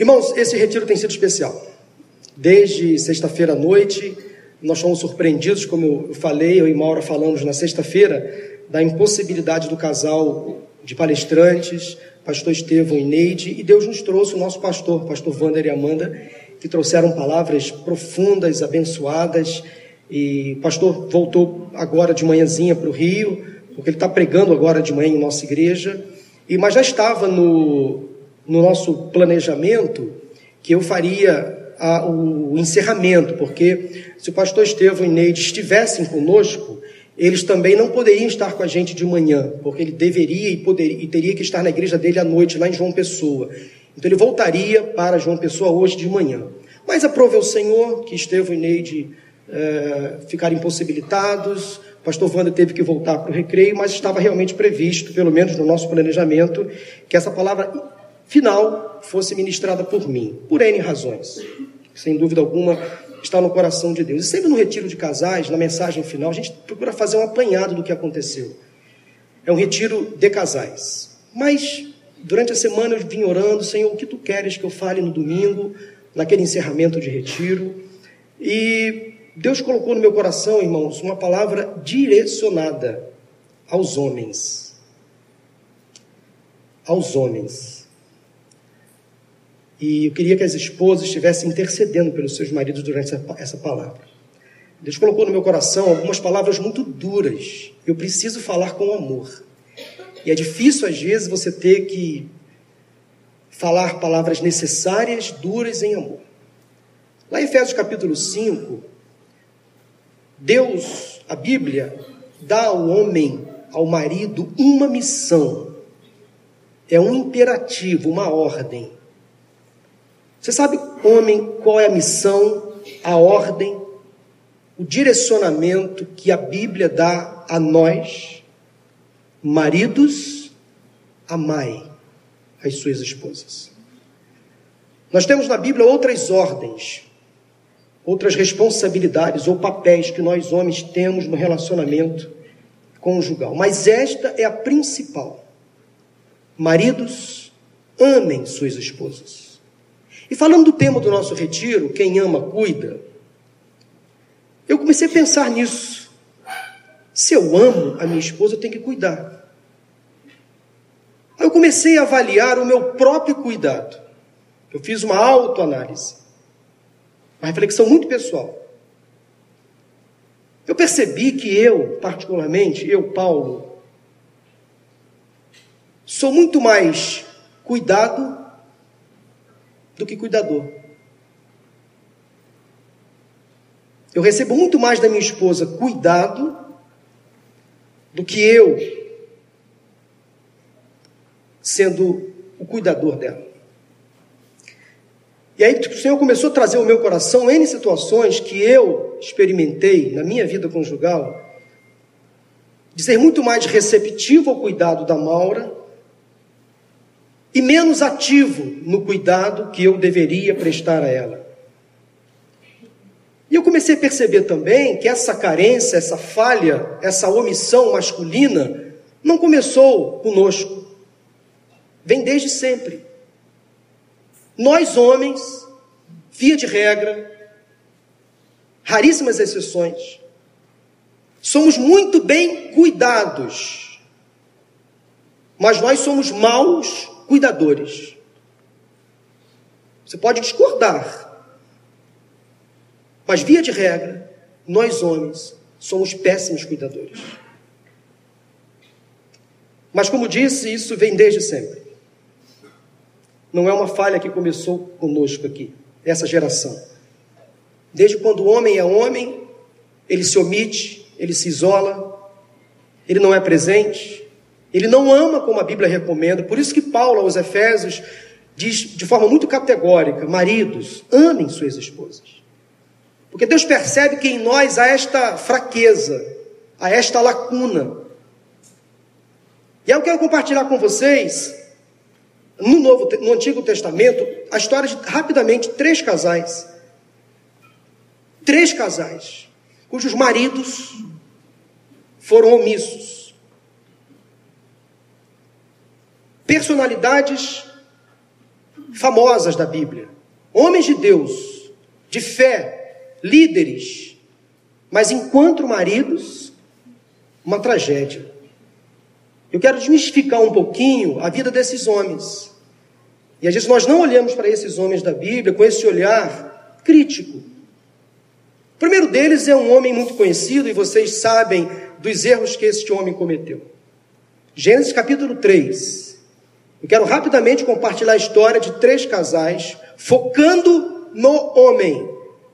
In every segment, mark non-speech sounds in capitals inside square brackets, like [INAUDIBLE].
Irmãos, esse retiro tem sido especial. Desde sexta-feira à noite, nós fomos surpreendidos, como eu falei, eu e Maura falamos na sexta-feira, da impossibilidade do casal de palestrantes, pastor Estevão e Neide, e Deus nos trouxe o nosso pastor, pastor Wander e Amanda, que trouxeram palavras profundas, abençoadas, e o pastor voltou agora de manhãzinha para o Rio, porque ele está pregando agora de manhã em nossa igreja, e mas já estava no, no nosso planejamento que eu faria a, o, encerramento, porque se o pastor Estevão e Neide estivessem conosco, eles também não poderiam estar com a gente de manhã, porque ele deveria e, poderia, e teria que estar na igreja dele à noite, lá em João Pessoa. Então ele voltaria para João Pessoa hoje de manhã. Mas aprove o Senhor que Estevão e Neide é, ficaram impossibilitados, o pastor Wanda teve que voltar para o recreio, mas estava realmente previsto, pelo menos no nosso planejamento, que essa palavra final fosse ministrada por mim, por N razões. Sem dúvida alguma, está no coração de Deus. E sempre no retiro de casais, na mensagem final, a gente procura fazer um apanhado do que aconteceu. É um retiro de casais. Mas durante a semana eu vim orando, Senhor, o que tu queres que eu fale no domingo, naquele encerramento de retiro? E Deus colocou no meu coração, irmãos, uma palavra direcionada aos homens. Aos homens. E eu queria que as esposas estivessem intercedendo pelos seus maridos durante essa, essa palavra. Deus colocou no meu coração algumas palavras muito duras. Eu preciso falar com amor. E é difícil, às vezes, você ter que falar palavras necessárias, duras em amor. Lá em Efésios capítulo 5, Deus, a Bíblia, dá ao homem, ao marido, uma missão. É um imperativo, uma ordem. Você sabe, homem, qual é a missão, a ordem, o direcionamento que a Bíblia dá a nós, maridos, amai as suas esposas. Nós temos na Bíblia outras ordens, outras responsabilidades ou papéis que nós homens temos no relacionamento conjugal, mas esta é a principal. Maridos, amem suas esposas. E falando do tema do nosso retiro, quem ama, cuida, eu comecei a pensar nisso. Se eu amo a minha esposa, eu tenho que cuidar. Aí eu comecei a avaliar o meu próprio cuidado. Eu fiz uma autoanálise, uma reflexão muito pessoal. Eu percebi que eu, particularmente, eu, Paulo, sou muito mais cuidado do que cuidador. Eu recebo muito mais da minha esposa cuidado do que eu sendo o cuidador dela. E aí o Senhor começou a trazer ao meu coração N situações que eu experimentei na minha vida conjugal, de ser muito mais receptivo ao cuidado da Maura e menos ativo no cuidado que eu deveria prestar a ela. E eu comecei a perceber também que essa carência, essa falha, essa omissão masculina não começou conosco, vem desde sempre. Nós, homens, via de regra, raríssimas exceções, somos muito bem cuidados, mas nós somos maus cuidadores. Você pode discordar, mas via de regra, nós homens somos péssimos cuidadores. Mas como disse, isso vem desde sempre. Não é uma falha que começou conosco aqui, essa geração. Desde quando o homem é homem, ele se omite, ele se isola, ele não é presente, ele não ama como a Bíblia recomenda. Por isso que Paulo aos Efésios diz de forma muito categórica: maridos, amem suas esposas. Porque Deus percebe que em nós há esta fraqueza, há esta lacuna. E eu quero compartilhar com vocês, no, Novo, no Antigo Testamento, a história de rapidamente três casais. Três casais, cujos maridos foram omissos personalidades famosas da Bíblia, homens de Deus, de fé, líderes, mas enquanto maridos, uma tragédia. Eu quero desmistificar um pouquinho a vida desses homens. E às vezes nós não olhamos para esses homens da Bíblia com esse olhar crítico. O primeiro deles é um homem muito conhecido e vocês sabem dos erros que este homem cometeu. Gênesis capítulo 3. Eu quero rapidamente compartilhar a história de três casais, focando no homem.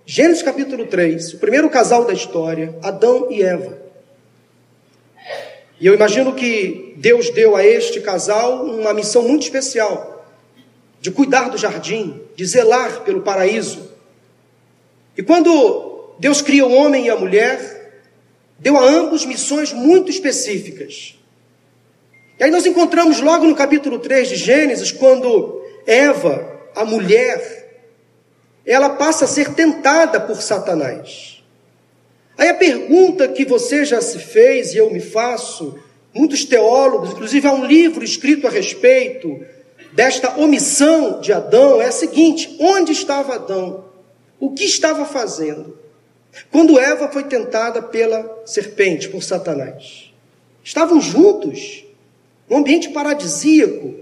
Gênesis capítulo 3, o primeiro casal da história, Adão e Eva. E eu imagino que Deus deu a este casal uma missão muito especial, de cuidar do jardim, de zelar pelo paraíso. E quando Deus cria o homem e a mulher, deu a ambos missões muito específicas. E aí nós encontramos logo no capítulo 3 de Gênesis, quando Eva, a mulher, ela passa a ser tentada por Satanás. Aí a pergunta que você já se fez e eu me faço, muitos teólogos, inclusive há um livro escrito a respeito desta omissão de Adão, é a seguinte: onde estava Adão? O que estava fazendo? Quando Eva foi tentada pela serpente, por Satanás. Estavam juntos. Um ambiente paradisíaco.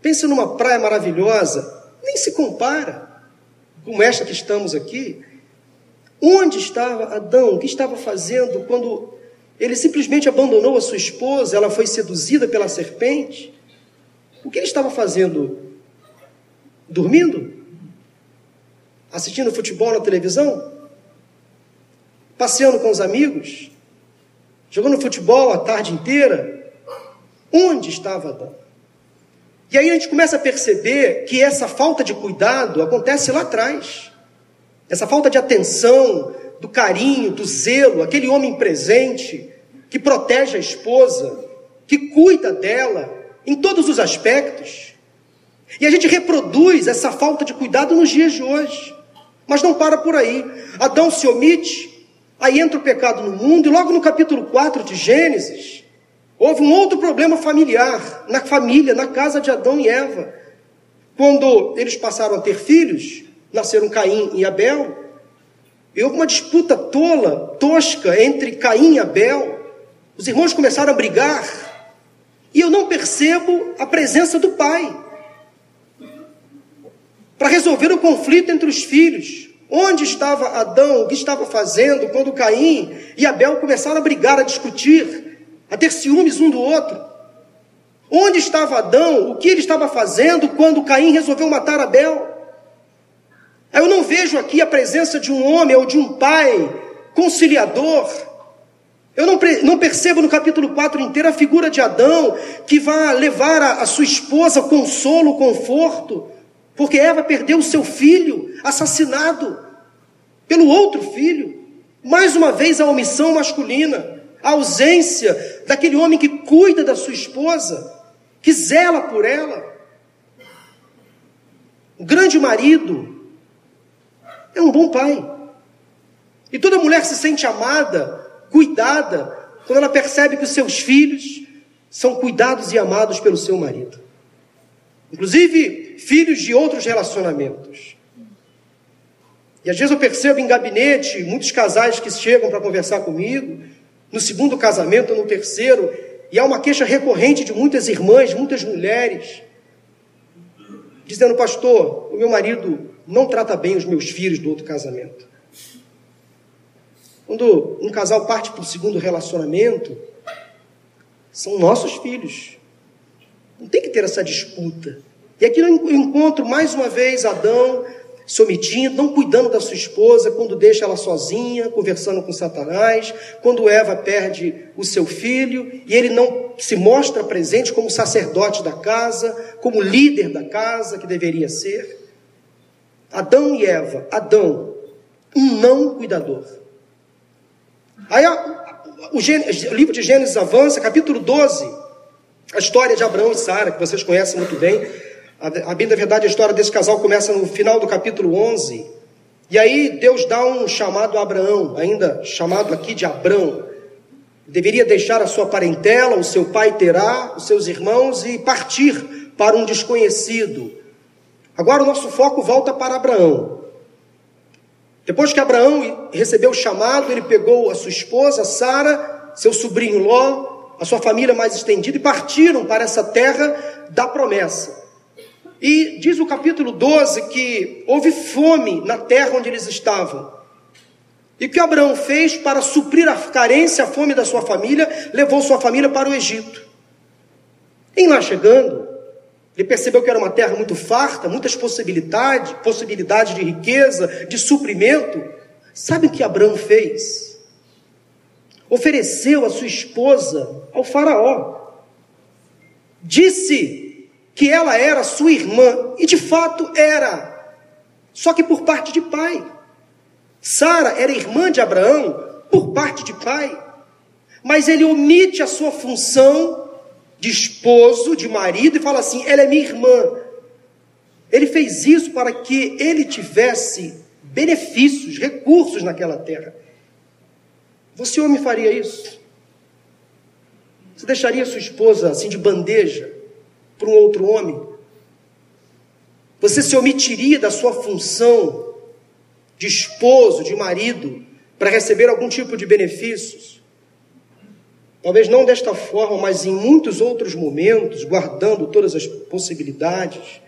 Pensa numa praia maravilhosa, nem se compara com esta que estamos aqui. Onde estava Adão? O que estava fazendo quando ele simplesmente abandonou a sua esposa? Ela foi seduzida pela serpente. O que ele estava fazendo? Dormindo? Assistindo futebol na televisão? Passeando com os amigos? Jogando futebol a tarde inteira? Onde estava Adão? E aí a gente começa a perceber que essa falta de cuidado acontece lá atrás. Essa falta de atenção, do carinho, do zelo, aquele homem presente que protege a esposa, que cuida dela em todos os aspectos. E a gente reproduz essa falta de cuidado nos dias de hoje. Mas não para por aí. Adão se omite, aí entra o pecado no mundo, e logo no capítulo 4 de Gênesis, Houve um outro problema familiar na família, na casa de Adão e Eva. Quando eles passaram a ter filhos, nasceram Caim e Abel, e houve uma disputa tola, tosca entre Caim e Abel. Os irmãos começaram a brigar, e eu não percebo a presença do pai para resolver o conflito entre os filhos. Onde estava Adão? O que estava fazendo quando Caim e Abel começaram a brigar, a discutir? A ter ciúmes um do outro. Onde estava Adão? O que ele estava fazendo quando Caim resolveu matar Abel? Eu não vejo aqui a presença de um homem ou de um pai conciliador. Eu não, não percebo no capítulo 4 inteiro a figura de Adão que vai levar a, a sua esposa consolo, conforto, porque Eva perdeu o seu filho assassinado pelo outro filho. Mais uma vez a omissão masculina a ausência daquele homem que cuida da sua esposa, que zela por ela. O grande marido é um bom pai. E toda mulher se sente amada, cuidada, quando ela percebe que os seus filhos são cuidados e amados pelo seu marido. Inclusive, filhos de outros relacionamentos. E às vezes eu percebo em gabinete muitos casais que chegam para conversar comigo no segundo casamento, no terceiro, e há uma queixa recorrente de muitas irmãs, muitas mulheres, dizendo: Pastor, o meu marido não trata bem os meus filhos do outro casamento. Quando um casal parte para o segundo relacionamento, são nossos filhos. Não tem que ter essa disputa. E aqui eu encontro mais uma vez Adão se omitindo, não cuidando da sua esposa, quando deixa ela sozinha, conversando com Satanás, quando Eva perde o seu filho e ele não se mostra presente como sacerdote da casa, como líder da casa que deveria ser. Adão e Eva, Adão, um não cuidador. Aí o, o livro de Gênesis avança, capítulo 12, a história de Abraão e Sara, que vocês conhecem muito bem. A, da verdade, a história desse casal começa no final do capítulo 11. E aí Deus dá um chamado a Abraão, ainda chamado aqui de Abrão. Deveria deixar a sua parentela, o seu pai terá, os seus irmãos e partir para um desconhecido. Agora o nosso foco volta para Abraão. Depois que Abraão recebeu o chamado, ele pegou a sua esposa, Sara, seu sobrinho Ló, a sua família mais estendida e partiram para essa terra da promessa. E diz o capítulo 12 que houve fome na terra onde eles estavam. E o que Abraão fez para suprir a carência, a fome da sua família, levou sua família para o Egito. Em lá chegando, ele percebeu que era uma terra muito farta, muitas possibilidades, possibilidades de riqueza, de suprimento. Sabe o que Abraão fez? Ofereceu a sua esposa ao faraó. Disse que ela era sua irmã, e de fato era, só que por parte de pai. Sara era irmã de Abraão por parte de pai, mas ele omite a sua função de esposo, de marido, e fala assim: ela é minha irmã. Ele fez isso para que ele tivesse benefícios, recursos naquela terra. Você, homem, faria isso? Você deixaria sua esposa assim de bandeja para um outro homem? Você se omitiria da sua função de esposo, de marido, para receber algum tipo de benefícios. Talvez não desta forma, mas em muitos outros momentos, guardando todas as possibilidades,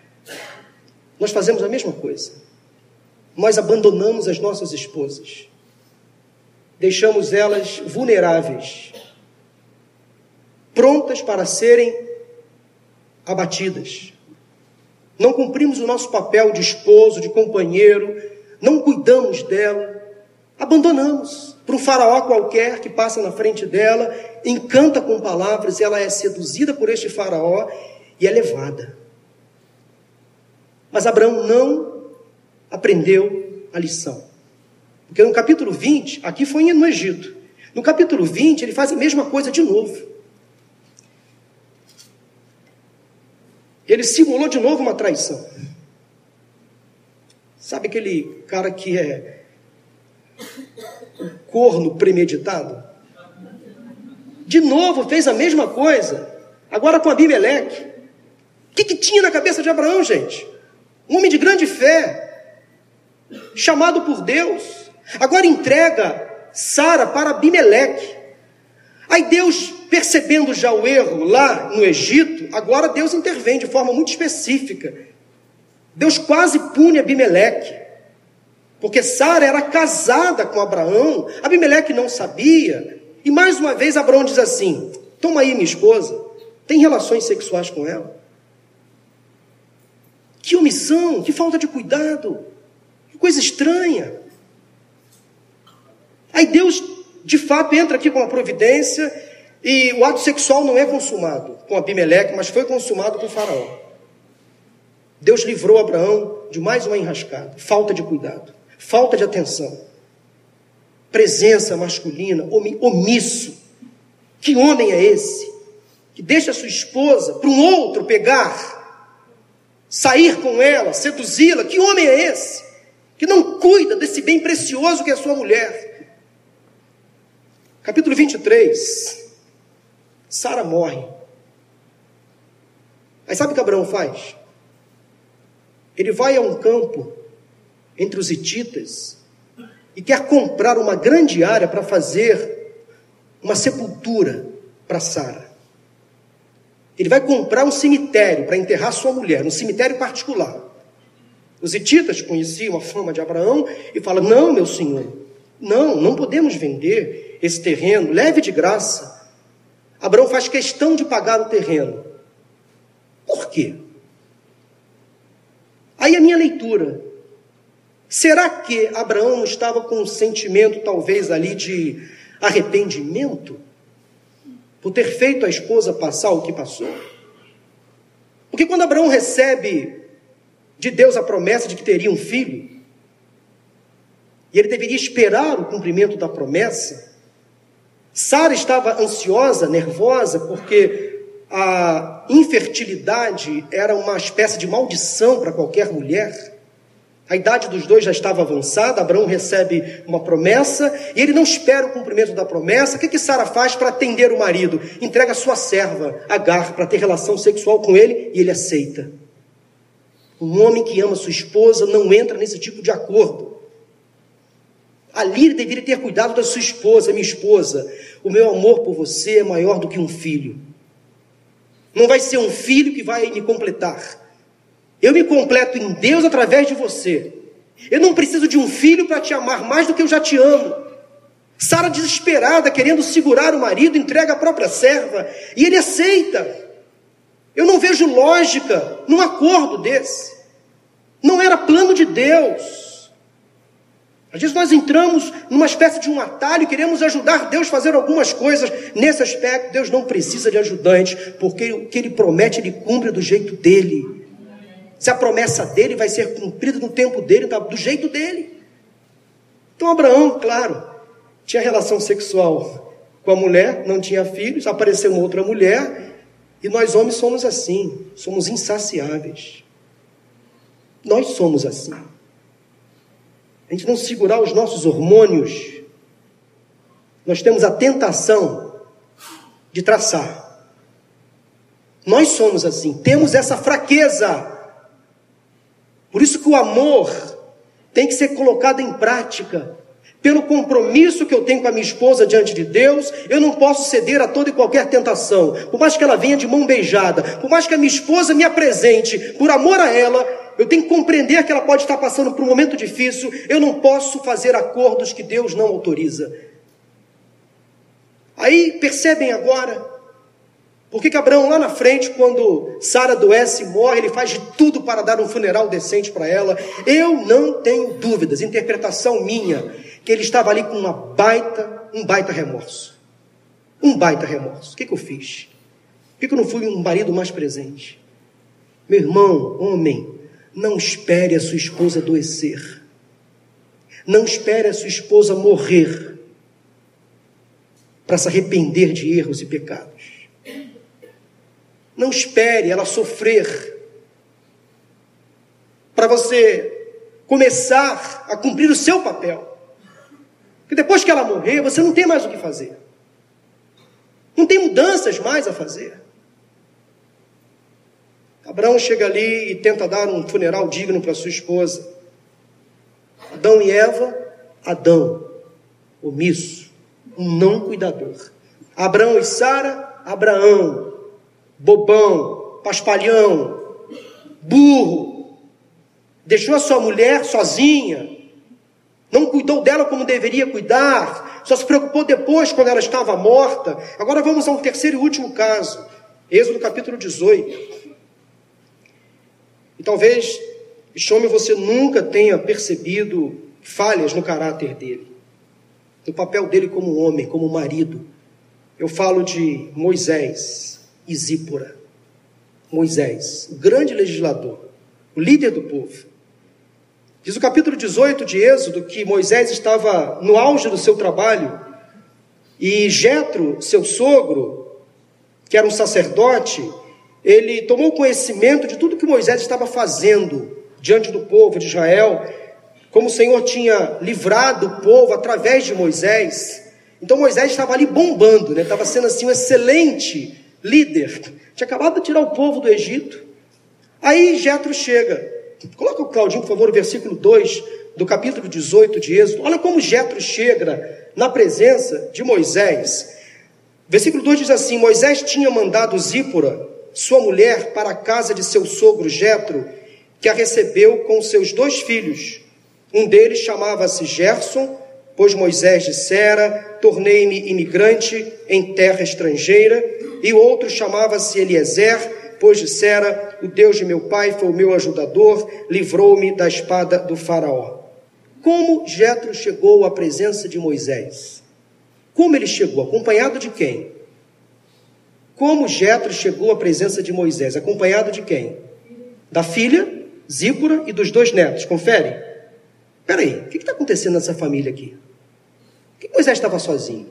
nós fazemos a mesma coisa. Nós abandonamos as nossas esposas, deixamos elas vulneráveis, prontas para serem abatidas. Não cumprimos o nosso papel de esposo, de companheiro, não cuidamos dela, abandonamos para um faraó qualquer que passa na frente dela, encanta com palavras, ela é seduzida por este faraó e é levada. Mas Abraão não aprendeu a lição. Porque no capítulo 20, aqui foi no Egito. No capítulo 20, ele faz a mesma coisa de novo. Ele simulou de novo uma traição. Sabe aquele cara que é um corno premeditado? De novo fez a mesma coisa, agora com Abimeleque. O que, que tinha na cabeça de Abraão, gente? Um homem de grande fé, chamado por Deus, agora entrega Sara para Abimeleque. Aí Deus, percebendo já o erro lá no Egito, agora Deus intervém de forma muito específica Deus quase pune Abimeleque, porque Sara era casada com Abraão, Abimeleque não sabia, e mais uma vez Abraão diz assim: Toma aí minha esposa, tem relações sexuais com ela. Que omissão, que falta de cuidado, que coisa estranha. Aí Deus, de fato, entra aqui com a providência e o ato sexual não é consumado com Abimeleque, mas foi consumado com Faraó. Deus livrou Abraão de mais uma enrascada, falta de cuidado, falta de atenção, presença masculina, omisso. Que homem é esse que deixa sua esposa para um outro pegar, sair com ela, seduzi-la? Que homem é esse que não cuida desse bem precioso que é sua mulher? Capítulo 23. Sara morre. Aí sabe o que Abraão faz? Ele vai a um campo entre os hititas e quer comprar uma grande área para fazer uma sepultura para Sara. Ele vai comprar um cemitério para enterrar sua mulher, um cemitério particular. Os hititas conheciam a fama de Abraão e falam: Não, meu senhor, não, não podemos vender esse terreno, leve de graça. Abraão faz questão de pagar o terreno. Por quê? Aí a minha leitura. Será que Abraão não estava com um sentimento, talvez, ali de arrependimento? Por ter feito a esposa passar o que passou? Porque quando Abraão recebe de Deus a promessa de que teria um filho, e ele deveria esperar o cumprimento da promessa, Sara estava ansiosa, nervosa, porque a infertilidade era uma espécie de maldição para qualquer mulher. A idade dos dois já estava avançada, Abraão recebe uma promessa e ele não espera o cumprimento da promessa. O que, que Sara faz para atender o marido? Entrega sua serva, Agar, para ter relação sexual com ele e ele aceita. Um homem que ama sua esposa não entra nesse tipo de acordo. Ali ele deveria ter cuidado da sua esposa, minha esposa. O meu amor por você é maior do que um filho. Não vai ser um filho que vai me completar. Eu me completo em Deus através de você. Eu não preciso de um filho para te amar mais do que eu já te amo. Sara, desesperada, querendo segurar o marido, entrega a própria serva e ele aceita. Eu não vejo lógica num acordo desse. Não era plano de Deus. Às vezes nós entramos numa espécie de um atalho e queremos ajudar Deus a fazer algumas coisas. Nesse aspecto, Deus não precisa de ajudante, porque o que Ele promete, Ele cumpre do jeito dele. Se a promessa dele vai ser cumprida no tempo dele, do jeito dele. Então, Abraão, claro, tinha relação sexual com a mulher, não tinha filhos, apareceu uma outra mulher, e nós homens somos assim, somos insaciáveis. Nós somos assim. A gente não segurar os nossos hormônios, nós temos a tentação de traçar. Nós somos assim, temos essa fraqueza. Por isso que o amor tem que ser colocado em prática. Pelo compromisso que eu tenho com a minha esposa diante de Deus, eu não posso ceder a toda e qualquer tentação. Por mais que ela venha de mão beijada, por mais que a minha esposa me apresente, por amor a ela, eu tenho que compreender que ela pode estar passando por um momento difícil. Eu não posso fazer acordos que Deus não autoriza. Aí percebem agora por que, Abraão, lá na frente, quando Sara adoece e morre, ele faz de tudo para dar um funeral decente para ela? Eu não tenho dúvidas, interpretação minha, que ele estava ali com uma baita, um baita remorso. Um baita remorso. O que, que eu fiz? Por que, que eu não fui um marido mais presente? Meu irmão, homem, não espere a sua esposa adoecer. Não espere a sua esposa morrer para se arrepender de erros e pecados. Não espere ela sofrer para você começar a cumprir o seu papel. Porque depois que ela morrer, você não tem mais o que fazer. Não tem mudanças mais a fazer. Abraão chega ali e tenta dar um funeral digno para sua esposa. Adão e Eva, Adão, omisso, um não cuidador. Abraão e Sara, Abraão, bobão, paspalhão, burro, deixou a sua mulher sozinha, não cuidou dela como deveria cuidar, só se preocupou depois quando ela estava morta. Agora vamos a um terceiro e último caso, Êxodo capítulo 18. E talvez homem você nunca tenha percebido falhas no caráter dele, no papel dele como homem, como marido. Eu falo de Moisés e Zípora. Moisés, o grande legislador, o líder do povo. Diz o capítulo 18 de Êxodo que Moisés estava no auge do seu trabalho e Jetro, seu sogro, que era um sacerdote, ele tomou conhecimento de tudo que Moisés estava fazendo diante do povo de Israel, como o Senhor tinha livrado o povo através de Moisés. Então Moisés estava ali bombando, né? estava sendo assim um excelente líder, [LAUGHS] tinha acabado de tirar o povo do Egito. Aí Jetro chega. Coloca o Claudinho, por favor, o versículo 2 do capítulo 18 de Êxodo. Olha como Jetro chega na presença de Moisés. Versículo 2 diz assim: Moisés tinha mandado Zípora, sua mulher, para a casa de seu sogro Jetro, que a recebeu com seus dois filhos. Um deles chamava-se Gerson, pois Moisés dissera: Tornei-me imigrante em terra estrangeira e o outro chamava-se Eliezer, pois dissera: O Deus de meu pai foi o meu ajudador, livrou-me da espada do Faraó. Como Jetro chegou à presença de Moisés? Como ele chegou? Acompanhado de quem? Como Jetro chegou à presença de Moisés? Acompanhado de quem? Da filha, Zípora, e dos dois netos. Confere. Peraí, o que está acontecendo nessa família aqui? Por que Moisés estava sozinho?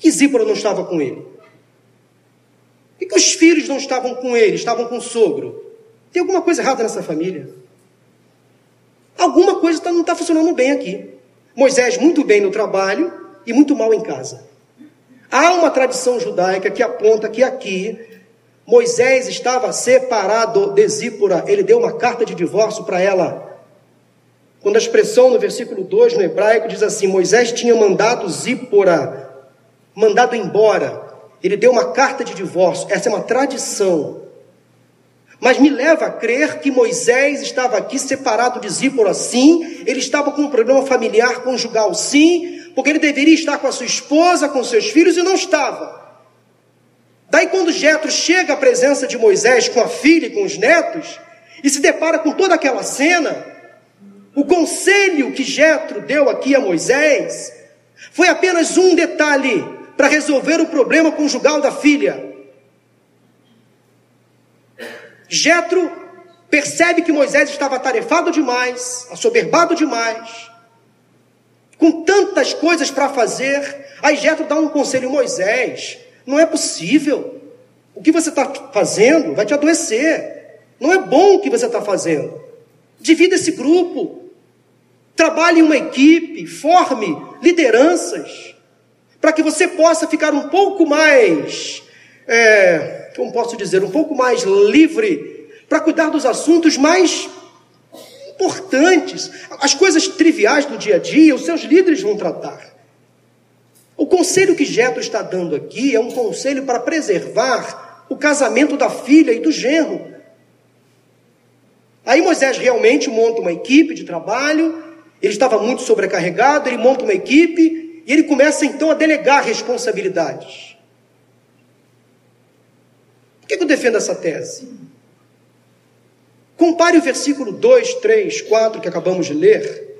que Zípora não estava com ele? Por que os filhos não estavam com ele, estavam com o sogro? Tem alguma coisa errada nessa família? Alguma coisa tá, não está funcionando bem aqui. Moisés muito bem no trabalho e muito mal em casa. Há uma tradição judaica que aponta que aqui Moisés estava separado de Zípora, ele deu uma carta de divórcio para ela. Quando a expressão no versículo 2 no hebraico diz assim: Moisés tinha mandado Zípora, mandado embora, ele deu uma carta de divórcio, essa é uma tradição. Mas me leva a crer que Moisés estava aqui separado de Zípora, sim, ele estava com um problema familiar conjugal, sim, porque ele deveria estar com a sua esposa, com seus filhos e não estava. Daí, quando Jetro chega à presença de Moisés com a filha e com os netos, e se depara com toda aquela cena, o conselho que Jetro deu aqui a Moisés foi apenas um detalhe para resolver o problema conjugal da filha. Jetro percebe que Moisés estava atarefado demais, assoberbado demais, com tantas coisas para fazer. Aí Jetro dá um conselho a Moisés: não é possível. O que você está fazendo vai te adoecer. Não é bom o que você está fazendo. Divida esse grupo. Trabalhe em uma equipe. Forme lideranças. Para que você possa ficar um pouco mais, é, como posso dizer, um pouco mais livre para cuidar dos assuntos mais importantes. As coisas triviais do dia a dia, os seus líderes vão tratar. O conselho que Jetro está dando aqui é um conselho para preservar o casamento da filha e do genro. Aí Moisés realmente monta uma equipe de trabalho, ele estava muito sobrecarregado, ele monta uma equipe e ele começa então a delegar responsabilidades. Por que eu defendo essa tese? Compare o versículo 2, 3, 4 que acabamos de ler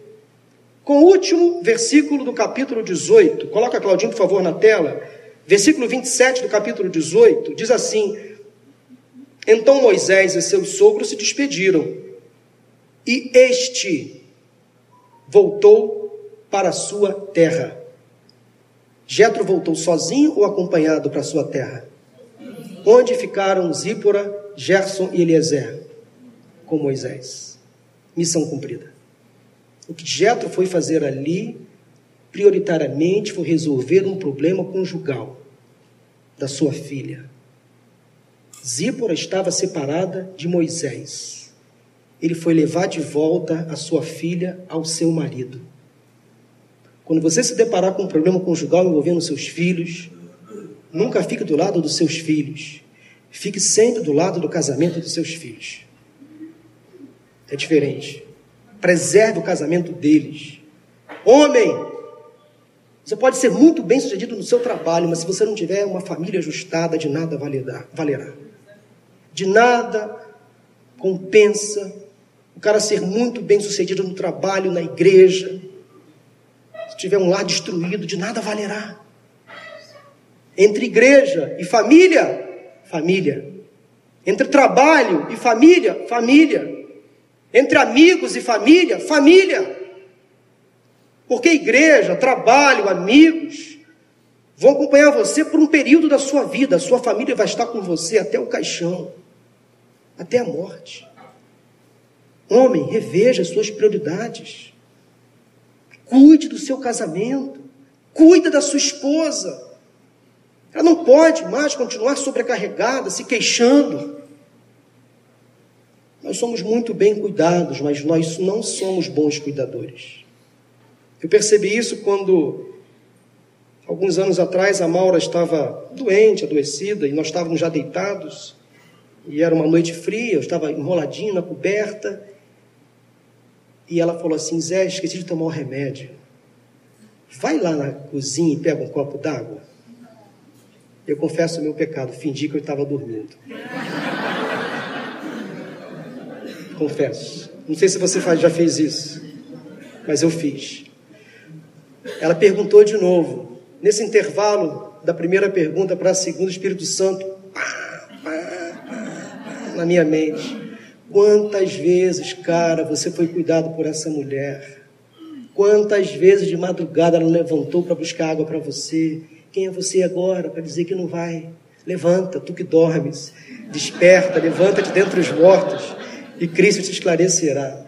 com o último versículo do capítulo 18. Coloca, Claudinho, por favor, na tela. Versículo 27 do capítulo 18 diz assim: Então Moisés e seus sogros se despediram, e este voltou para a sua terra. Jetro voltou sozinho ou acompanhado para sua terra? Onde ficaram Zípora, Gerson e Eliezer? Com Moisés. Missão cumprida. O que Jetro foi fazer ali, prioritariamente, foi resolver um problema conjugal da sua filha. Zípora estava separada de Moisés. Ele foi levar de volta a sua filha ao seu marido. Quando você se deparar com um problema conjugal envolvendo seus filhos, nunca fique do lado dos seus filhos. Fique sempre do lado do casamento dos seus filhos. É diferente preserve o casamento deles. Homem, você pode ser muito bem sucedido no seu trabalho, mas se você não tiver uma família ajustada, de nada valerá. De nada compensa o cara ser muito bem sucedido no trabalho, na igreja. Se tiver um lar destruído, de nada valerá. Entre igreja e família, família. Entre trabalho e família, família. Entre amigos e família, família. Porque igreja, trabalho, amigos vão acompanhar você por um período da sua vida. A sua família vai estar com você até o caixão, até a morte. Homem, reveja as suas prioridades. Cuide do seu casamento. Cuida da sua esposa. Ela não pode mais continuar sobrecarregada, se queixando. Nós somos muito bem cuidados, mas nós não somos bons cuidadores. Eu percebi isso quando, alguns anos atrás, a Maura estava doente, adoecida, e nós estávamos já deitados, e era uma noite fria, eu estava enroladinho na coberta, e ela falou assim: Zé, esqueci de tomar o remédio. Vai lá na cozinha e pega um copo d'água. Eu confesso o meu pecado, fingi que eu estava dormindo confesso. Não sei se você já fez isso, mas eu fiz. Ela perguntou de novo. Nesse intervalo da primeira pergunta para a segunda, o Espírito Santo, na minha mente. Quantas vezes, cara, você foi cuidado por essa mulher? Quantas vezes de madrugada ela levantou para buscar água para você? Quem é você agora para dizer que não vai? Levanta, tu que dormes, desperta, levanta de dentre os mortos e Cristo te esclarecerá.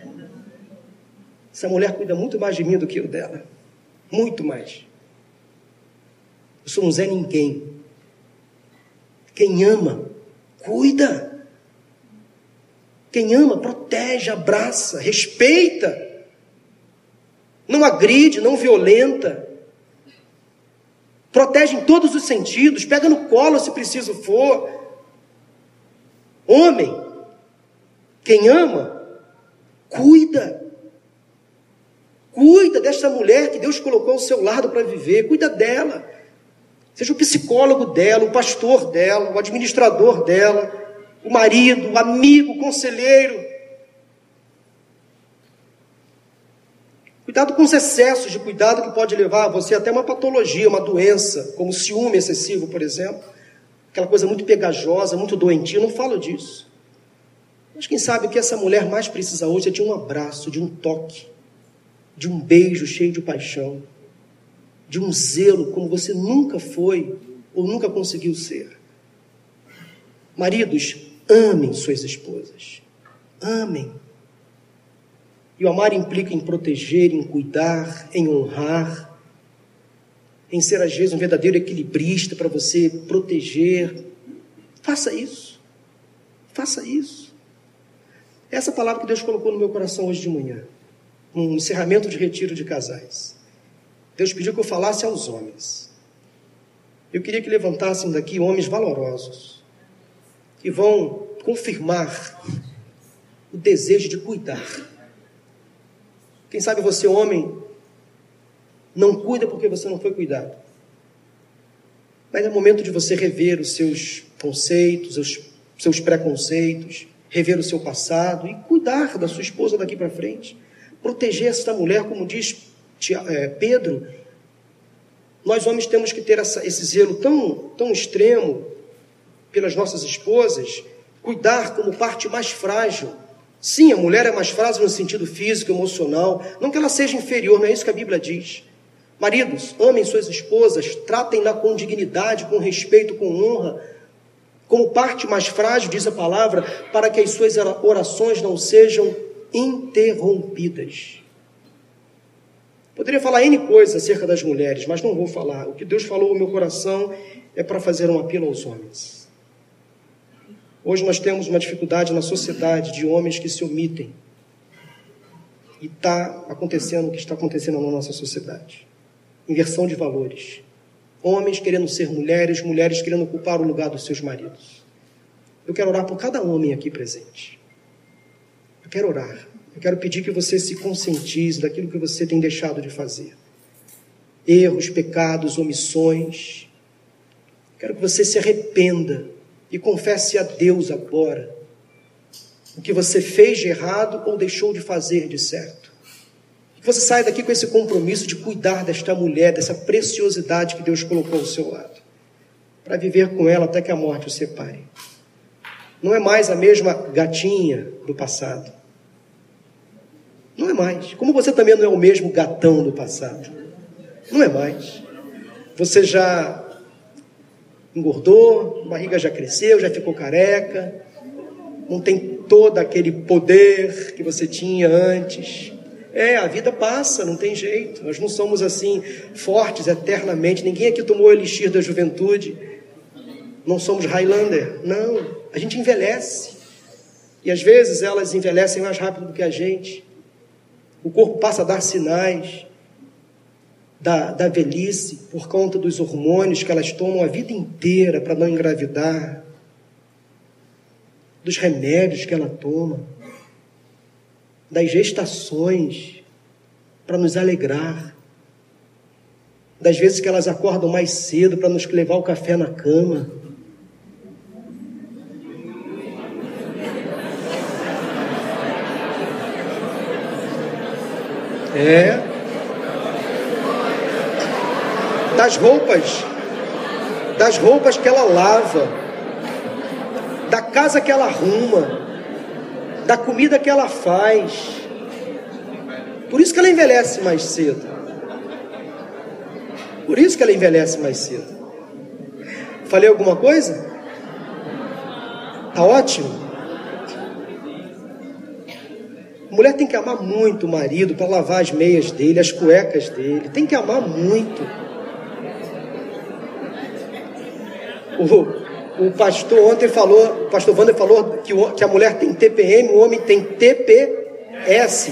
Essa mulher cuida muito mais de mim do que eu dela. Muito mais. Eu sou um Zé Ninguém. Quem ama, Cuida. Quem ama, protege, abraça, respeita. Não agride, não violenta. Protege em todos os sentidos, pega no colo se preciso for. Homem, quem ama, cuida. Cuida dessa mulher que Deus colocou ao seu lado para viver, cuida dela. Seja o psicólogo dela, o pastor dela, o administrador dela, o marido, o amigo, o conselheiro. Cuidado com os excessos de cuidado que pode levar você até uma patologia, uma doença, como ciúme excessivo, por exemplo. Aquela coisa muito pegajosa, muito doentia. Eu não falo disso. Mas quem sabe o que essa mulher mais precisa hoje é de um abraço, de um toque, de um beijo cheio de paixão, de um zelo como você nunca foi ou nunca conseguiu ser. Maridos, amem suas esposas. Amem. E o amar implica em proteger, em cuidar, em honrar, em ser às vezes um verdadeiro equilibrista para você proteger. Faça isso. Faça isso. Essa palavra que Deus colocou no meu coração hoje de manhã, no encerramento de retiro de casais. Deus pediu que eu falasse aos homens. Eu queria que levantassem daqui homens valorosos, que vão confirmar o desejo de cuidar. Quem sabe você, homem, não cuida porque você não foi cuidado. Mas é momento de você rever os seus conceitos, os seus preconceitos, rever o seu passado e cuidar da sua esposa daqui para frente. Proteger esta mulher, como diz é, Pedro, nós homens temos que ter essa, esse zelo tão, tão extremo pelas nossas esposas, cuidar como parte mais frágil. Sim, a mulher é mais frágil no sentido físico, emocional, não que ela seja inferior, não é isso que a Bíblia diz. Maridos, amem suas esposas, tratem-na com dignidade, com respeito, com honra, como parte mais frágil, diz a palavra, para que as suas orações não sejam interrompidas. Poderia falar N coisas acerca das mulheres, mas não vou falar. O que Deus falou no meu coração é para fazer um apelo aos homens. Hoje nós temos uma dificuldade na sociedade de homens que se omitem. E está acontecendo o que está acontecendo na nossa sociedade inversão de valores. Homens querendo ser mulheres, mulheres querendo ocupar o lugar dos seus maridos. Eu quero orar por cada homem aqui presente. Eu quero orar. Eu quero pedir que você se conscientize daquilo que você tem deixado de fazer. Erros, pecados, omissões. Quero que você se arrependa e confesse a Deus agora o que você fez de errado ou deixou de fazer de certo. Você saia daqui com esse compromisso de cuidar desta mulher, dessa preciosidade que Deus colocou ao seu lado, para viver com ela até que a morte o separe. Não é mais a mesma gatinha do passado. Não é mais. Como você também não é o mesmo gatão do passado. Não é mais. Você já engordou, a barriga já cresceu, já ficou careca, não tem todo aquele poder que você tinha antes. É, a vida passa, não tem jeito. Nós não somos assim fortes eternamente. Ninguém aqui tomou o elixir da juventude. Não somos Highlander. Não. A gente envelhece. E às vezes elas envelhecem mais rápido do que a gente o corpo passa a dar sinais da, da velhice por conta dos hormônios que elas tomam a vida inteira para não engravidar, dos remédios que ela toma, das gestações para nos alegrar, das vezes que elas acordam mais cedo para nos levar o café na cama É. Das roupas. Das roupas que ela lava. Da casa que ela arruma. Da comida que ela faz. Por isso que ela envelhece mais cedo. Por isso que ela envelhece mais cedo. Falei alguma coisa? Tá ótimo? mulher tem que amar muito o marido para lavar as meias dele, as cuecas dele. Tem que amar muito. O, O pastor ontem falou, o pastor Wander falou que, o, que a mulher tem TPM, o homem tem TPS.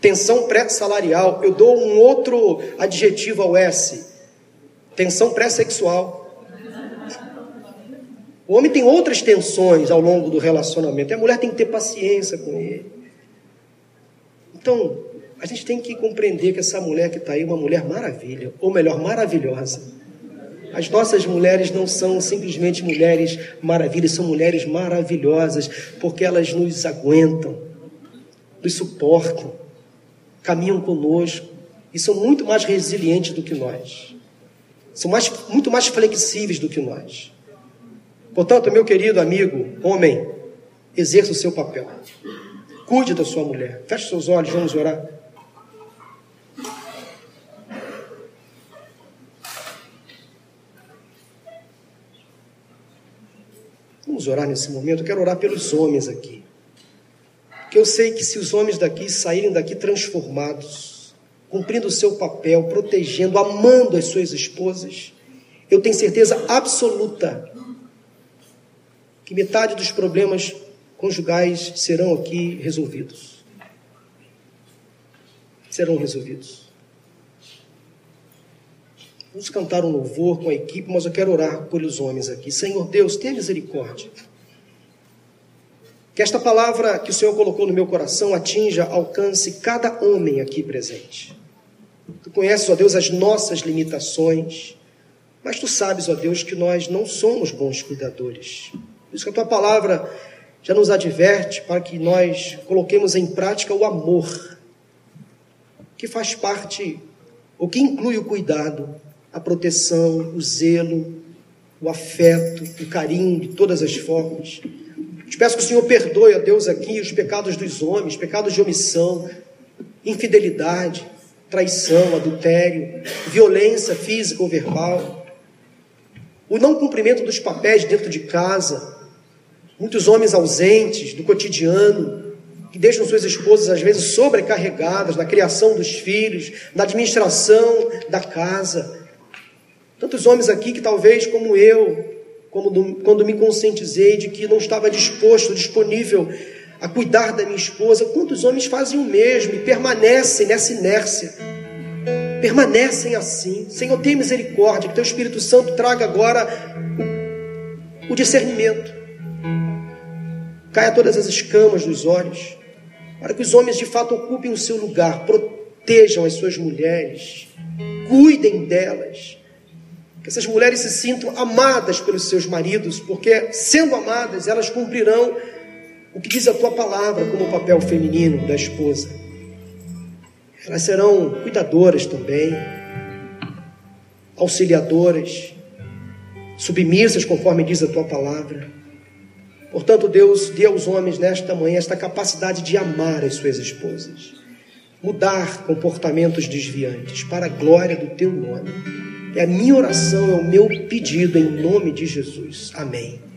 Tensão pré-salarial. Eu dou um outro adjetivo ao S. Tensão pré-sexual. O homem tem outras tensões ao longo do relacionamento. E a mulher tem que ter paciência com ele. Então, a gente tem que compreender que essa mulher que está aí é uma mulher maravilha, ou melhor, maravilhosa. As nossas mulheres não são simplesmente mulheres maravilhas, são mulheres maravilhosas, porque elas nos aguentam, nos suportam, caminham conosco e são muito mais resilientes do que nós. São mais, muito mais flexíveis do que nós. Portanto, meu querido amigo, homem, exerça o seu papel. Cuide da sua mulher. Feche seus olhos, vamos orar. Vamos orar nesse momento. Eu quero orar pelos homens aqui. Porque eu sei que se os homens daqui saírem daqui transformados, cumprindo o seu papel, protegendo, amando as suas esposas, eu tenho certeza absoluta que metade dos problemas conjugais serão aqui resolvidos. Serão resolvidos. Vamos cantar um louvor com a equipe, mas eu quero orar pelos homens aqui. Senhor Deus, tenha misericórdia. Que esta palavra que o Senhor colocou no meu coração atinja, alcance cada homem aqui presente. Tu conheces, ó Deus, as nossas limitações, mas tu sabes, ó Deus, que nós não somos bons cuidadores. Por isso que a tua palavra já nos adverte para que nós coloquemos em prática o amor, que faz parte, o que inclui o cuidado, a proteção, o zelo, o afeto, o carinho de todas as formas. Te peço que o Senhor perdoe a Deus aqui os pecados dos homens, pecados de omissão, infidelidade, traição, adultério, violência física ou verbal, o não cumprimento dos papéis dentro de casa, muitos homens ausentes do cotidiano, que deixam suas esposas às vezes sobrecarregadas na criação dos filhos, na administração da casa, Tantos homens aqui que talvez como eu, como quando me conscientizei de que não estava disposto, disponível a cuidar da minha esposa, quantos homens fazem o mesmo e permanecem nessa inércia? Permanecem assim. Senhor, tenha misericórdia, que teu Espírito Santo traga agora o, o discernimento. Caia todas as escamas dos olhos, para que os homens de fato ocupem o seu lugar, protejam as suas mulheres, cuidem delas que essas mulheres se sintam amadas pelos seus maridos, porque sendo amadas, elas cumprirão o que diz a tua palavra como o papel feminino da esposa. Elas serão cuidadoras também, auxiliadoras, submissas conforme diz a tua palavra. Portanto, Deus dê aos homens nesta manhã esta capacidade de amar as suas esposas, mudar comportamentos desviantes para a glória do teu nome. É a minha oração, é o meu pedido em nome de Jesus. Amém.